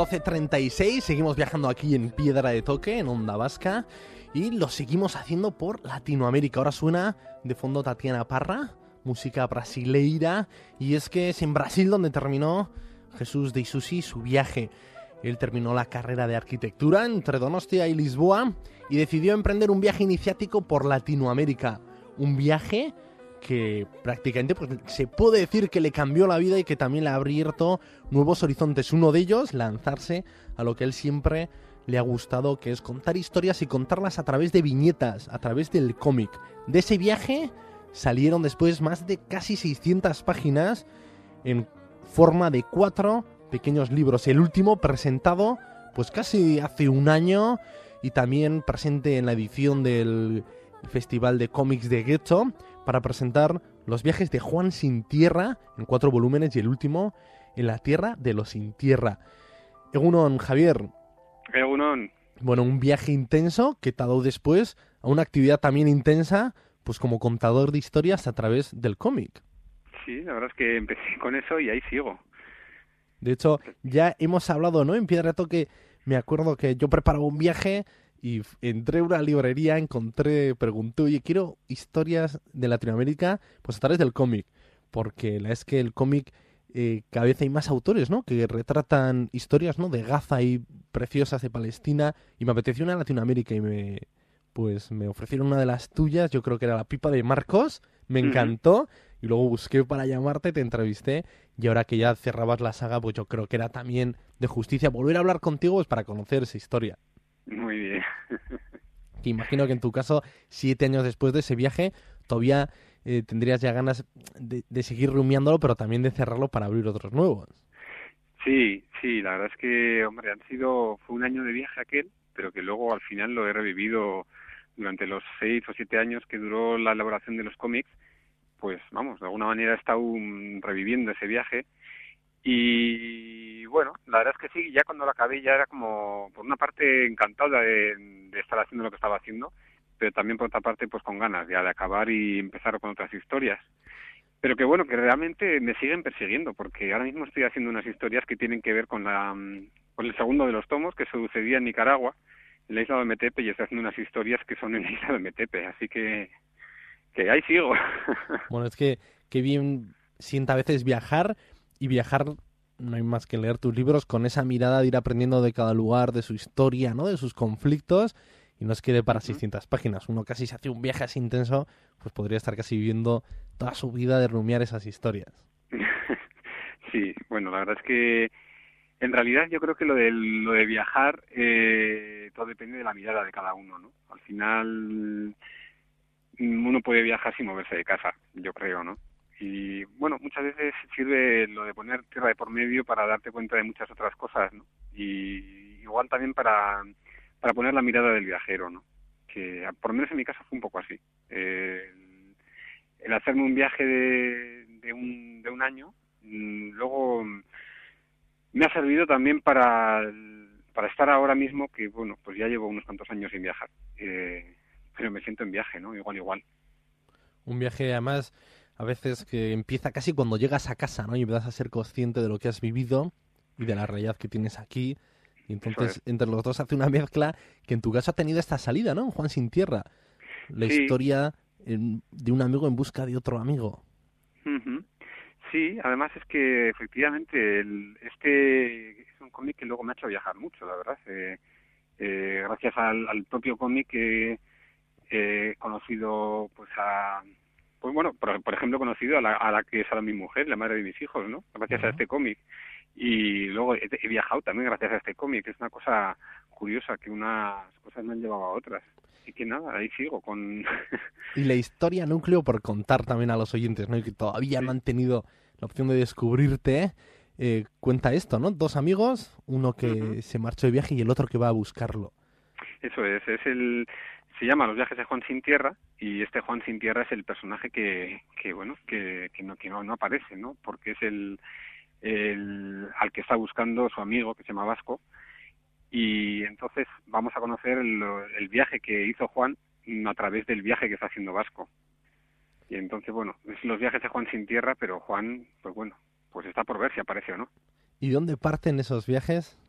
12.36, seguimos viajando aquí en Piedra de Toque, en Onda Vasca, y lo seguimos haciendo por Latinoamérica. Ahora suena de fondo Tatiana Parra, música brasileira, y es que es en Brasil donde terminó Jesús de Isusi su viaje. Él terminó la carrera de arquitectura entre Donostia y Lisboa y decidió emprender un viaje iniciático por Latinoamérica. Un viaje que prácticamente pues, se puede decir que le cambió la vida y que también le ha abierto nuevos horizontes. Uno de ellos, lanzarse a lo que él siempre le ha gustado, que es contar historias y contarlas a través de viñetas, a través del cómic. De ese viaje salieron después más de casi 600 páginas en forma de cuatro pequeños libros. El último presentado pues casi hace un año y también presente en la edición del Festival de Cómics de Ghetto para presentar los viajes de Juan sin tierra en cuatro volúmenes y el último en la tierra de los sin tierra. Egunon, Javier. Egunon. Bueno, un viaje intenso que te ha dado después a una actividad también intensa, pues como contador de historias a través del cómic. Sí, la verdad es que empecé con eso y ahí sigo. De hecho, ya hemos hablado, ¿no? En Piedra Toque, me acuerdo que yo preparaba un viaje y entré a una librería, encontré, pregunté, oye, quiero historias de Latinoamérica, pues a través del cómic, porque la es que el cómic eh, cada vez hay más autores, ¿no? Que retratan historias, ¿no? De Gaza y preciosas de Palestina y me apeteció una Latinoamérica y me, pues me ofrecieron una de las tuyas, yo creo que era la pipa de Marcos, me encantó y luego busqué para llamarte, te entrevisté y ahora que ya cerrabas la saga, pues yo creo que era también de justicia volver a hablar contigo pues para conocer esa historia. Muy bien. que imagino que en tu caso, siete años después de ese viaje, todavía eh, tendrías ya ganas de, de, seguir rumiándolo, pero también de cerrarlo para abrir otros nuevos. Sí, sí, la verdad es que, hombre, han sido, fue un año de viaje aquel, pero que luego al final lo he revivido durante los seis o siete años que duró la elaboración de los cómics, pues vamos, de alguna manera he estado reviviendo ese viaje y bueno, la verdad es que sí, ya cuando lo acabé ya era como, por una parte, encantado de, estar haciendo lo que estaba haciendo, pero también por otra parte, pues con ganas ya de acabar y empezar con otras historias. Pero que bueno, que realmente me siguen persiguiendo, porque ahora mismo estoy haciendo unas historias que tienen que ver con, la, con el segundo de los tomos, que sucedía en Nicaragua, en la isla de Metepe, y estoy haciendo unas historias que son en la isla de Metepe, así que, que ahí sigo. Bueno, es que, que bien sienta a veces viajar y viajar no hay más que leer tus libros con esa mirada de ir aprendiendo de cada lugar, de su historia, ¿no? De sus conflictos y no es quede para 600 páginas. Uno casi se hace un viaje así intenso, pues podría estar casi viviendo toda su vida de rumiar esas historias. Sí, bueno, la verdad es que en realidad yo creo que lo de, lo de viajar eh, todo depende de la mirada de cada uno, ¿no? Al final uno puede viajar sin moverse de casa, yo creo, ¿no? Y bueno, muchas veces sirve lo de poner tierra de por medio para darte cuenta de muchas otras cosas, ¿no? Y igual también para, para poner la mirada del viajero, ¿no? Que por lo menos en mi caso fue un poco así. El hacerme un viaje de, de, un, de un año, luego me ha servido también para, para estar ahora mismo, que bueno, pues ya llevo unos cuantos años sin viajar, eh, pero me siento en viaje, ¿no? Igual, igual. Un viaje además a veces que empieza casi cuando llegas a casa, ¿no? Y empiezas a ser consciente de lo que has vivido y de la realidad que tienes aquí. Y entonces entre los dos hace una mezcla que en tu caso ha tenido esta salida, ¿no? Juan sin tierra. La sí. historia de un amigo en busca de otro amigo. Uh -huh. Sí, además es que efectivamente el, este es un cómic que luego me ha hecho viajar mucho, la verdad. Eh, eh, gracias al, al propio cómic que he conocido pues a pues bueno, por, por ejemplo, he conocido a la, a la que es ahora mi mujer, la madre de mis hijos, ¿no? Gracias uh -huh. a este cómic. Y luego he, he, viajado también gracias a este cómic, es una cosa curiosa que unas cosas me han llevado a otras. Y que nada, ahí sigo con... y la historia núcleo por contar también a los oyentes, ¿no? Y que todavía sí. no han tenido la opción de descubrirte, eh, cuenta esto, ¿no? Dos amigos, uno que uh -huh. se marchó de viaje y el otro que va a buscarlo. Eso es, es el, se llama Los viajes de Juan sin tierra y este Juan sin tierra es el personaje que, que bueno, que, que, no, que no, no aparece, ¿no? Porque es el, al que está buscando su amigo que se llama Vasco y entonces vamos a conocer el, el viaje que hizo Juan a través del viaje que está haciendo Vasco. Y entonces, bueno, es los viajes de Juan sin tierra, pero Juan, pues bueno, pues está por ver si aparece o no. ¿Y dónde parten esos viajes?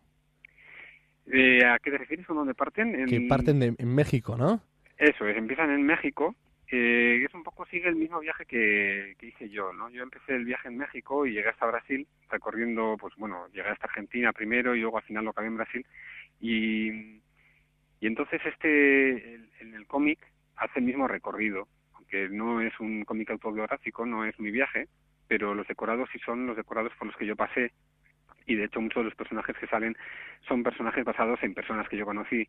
Eh, ¿A qué te refieres con dónde parten? En... Que parten de, en México, ¿no? Eso es, empiezan en México. Eh, es un poco sigue el mismo viaje que, que hice yo, ¿no? Yo empecé el viaje en México y llegué hasta Brasil, recorriendo, pues bueno, llegué hasta Argentina primero y luego al final lo acabé en Brasil. Y, y entonces este, el- en el cómic, hace el mismo recorrido, aunque no es un cómic autobiográfico, no es mi viaje, pero los decorados sí son los decorados por los que yo pasé. Y de hecho muchos de los personajes que salen son personajes basados en personas que yo conocí.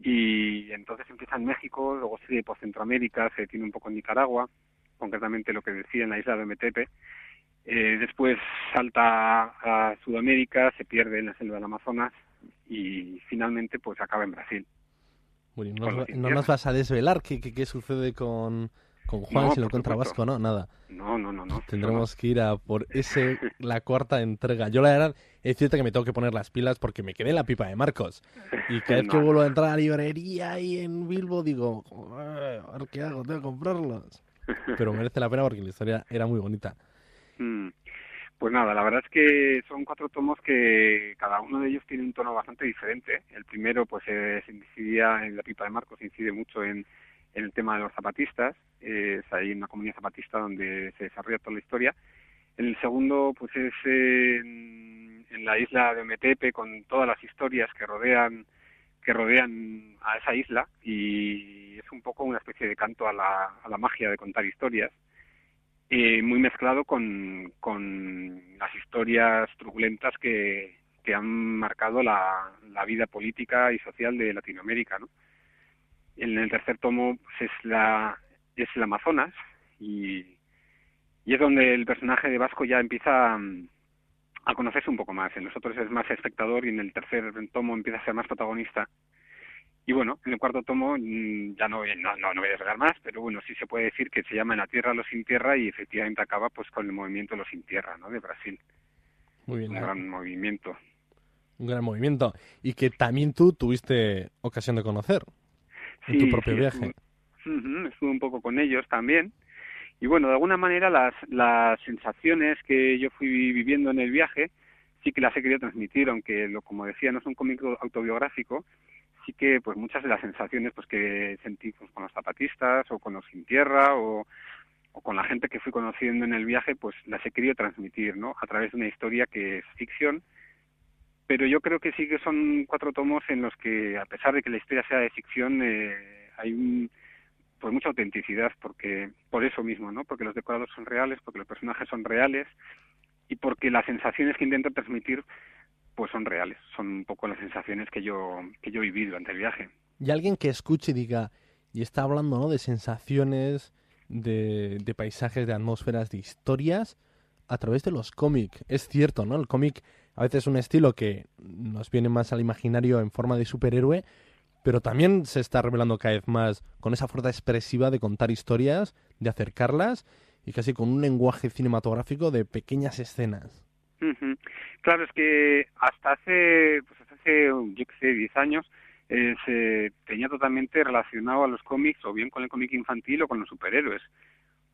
Y entonces empieza en México, luego sigue por Centroamérica, se detiene un poco en Nicaragua, concretamente lo que decía en la isla de Metepe, eh, después salta a Sudamérica, se pierde en la selva del Amazonas y finalmente pues acaba en Brasil. Muy bien, no, va- nos vas a desvelar qué, qué, qué sucede con, con Juan No, si lo encuentra. Vasco, ¿no? Nada. No, no, no, no. Tendremos que ir a por ese, la cuarta entrega. Yo la verdad es cierto que me tengo que poner las pilas porque me quedé en la pipa de Marcos. Y cada vez que vuelvo a entrar a la librería ahí en Bilbo digo, "Joder, a ver qué hago, tengo que comprarlos. Pero merece la pena porque la historia era muy bonita. Mm. Pues nada, la verdad es que son cuatro tomos que cada uno de ellos tiene un tono bastante diferente. El primero, pues se incidía en la pipa de Marcos, incide mucho en, en el tema de los zapatistas. Eh, es ahí una comunidad zapatista donde se desarrolla toda la historia. El segundo, pues es en, la isla de Metepe con todas las historias que rodean que rodean a esa isla y es un poco una especie de canto a la, a la magia de contar historias eh, muy mezclado con, con las historias turbulentas que, que han marcado la, la vida política y social de Latinoamérica, ¿no? En el tercer tomo pues, es la es el Amazonas y, y es donde el personaje de Vasco ya empieza mm, a conocerse un poco más. En los otros es más espectador y en el tercer tomo empieza a ser más protagonista. Y bueno, en el cuarto tomo mm, ya no, no, no, no voy a desvelar más, pero bueno, sí se puede decir que se llama En la tierra los sin tierra y efectivamente acaba pues con el movimiento Los sin tierra, ¿no? De Brasil. Muy bien, Un gran movimiento. un gran movimiento. Y que también tú tuviste ocasión de conocer en Sí, tu propio sí, viaje. Estuve, estuve un poco con ellos también. Y bueno, de alguna manera las, las sensaciones que yo fui viviendo en el viaje sí que las he querido transmitir, aunque lo, como decía, no es un cómic autobiográfico, sí que pues muchas de las sensaciones pues que sentí pues, con los zapatistas o con los sin tierra o, o con la gente que fui conociendo en el viaje, pues las he querido transmitir, ¿no? A través de una historia que es ficción, pero yo creo que sí que son cuatro tomos en los que, a pesar de que la historia sea de ficción, eh, hay un, pues mucha autenticidad, porque por eso mismo, ¿no? Porque los decorados son reales, porque los personajes son reales y porque las sensaciones que intento transmitir, pues son reales, son un poco las sensaciones que yo que yo viví durante el viaje. Y alguien que escuche y diga, y está hablando ¿no? de sensaciones, de, de paisajes, de atmósferas, de historias, a través de los cómics. Es cierto, ¿no? El cómic a veces es un estilo que nos viene más al imaginario en forma de superhéroe, pero también se está revelando cada vez más con esa fuerza expresiva de contar historias, de acercarlas y casi con un lenguaje cinematográfico de pequeñas escenas. Claro, es que hasta hace, pues hasta hace, yo sé, 10 años, eh, se tenía totalmente relacionado a los cómics, o bien con el cómic infantil o con los superhéroes,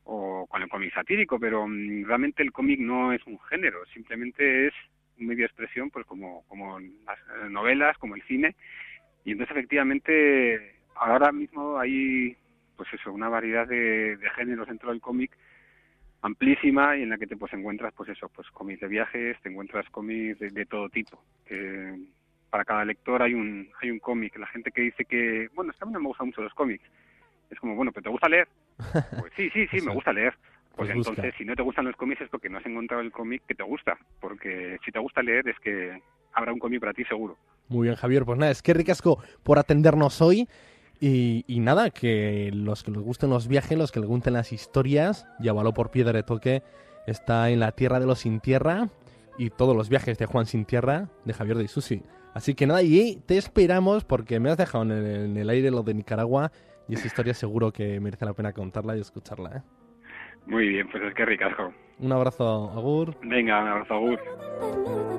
o con el cómic satírico, pero mm, realmente el cómic no es un género, simplemente es un medio de expresión, pues como, como las eh, novelas, como el cine, y entonces efectivamente ahora mismo hay, pues eso, una variedad de, géneros dentro del cómic amplísima y en la que te pues encuentras pues eso pues cómics de viajes te encuentras cómics de, todo tipo que para cada lector hay un hay un cómic. La gente que dice que bueno es que a mí no me gustan mucho los cómics es como bueno pero te gusta leer pues sí sí sí me gusta leer pues, Pues busca. entonces si no te gustan los cómics es porque no has encontrado el cómic que te gusta porque si te gusta leer es que habrá un cómic para ti seguro Muy bien, Javier. Pues nada, es que ricasco por atendernos hoy. Y, y nada, que los que les gusten los viajes, los que les gusten las historias, Llámalo por piedra de toque, está en la tierra de los sin tierra y todos los viajes de Juan sin tierra de Javier de Isusi. Así que nada, y te esperamos porque me has dejado en el, en el aire lo de Nicaragua y esa historia seguro que merece la pena contarla y escucharla. ¿eh? muy bien pues es que ricasco Un abrazo, Agur. venga un abrazo Agur.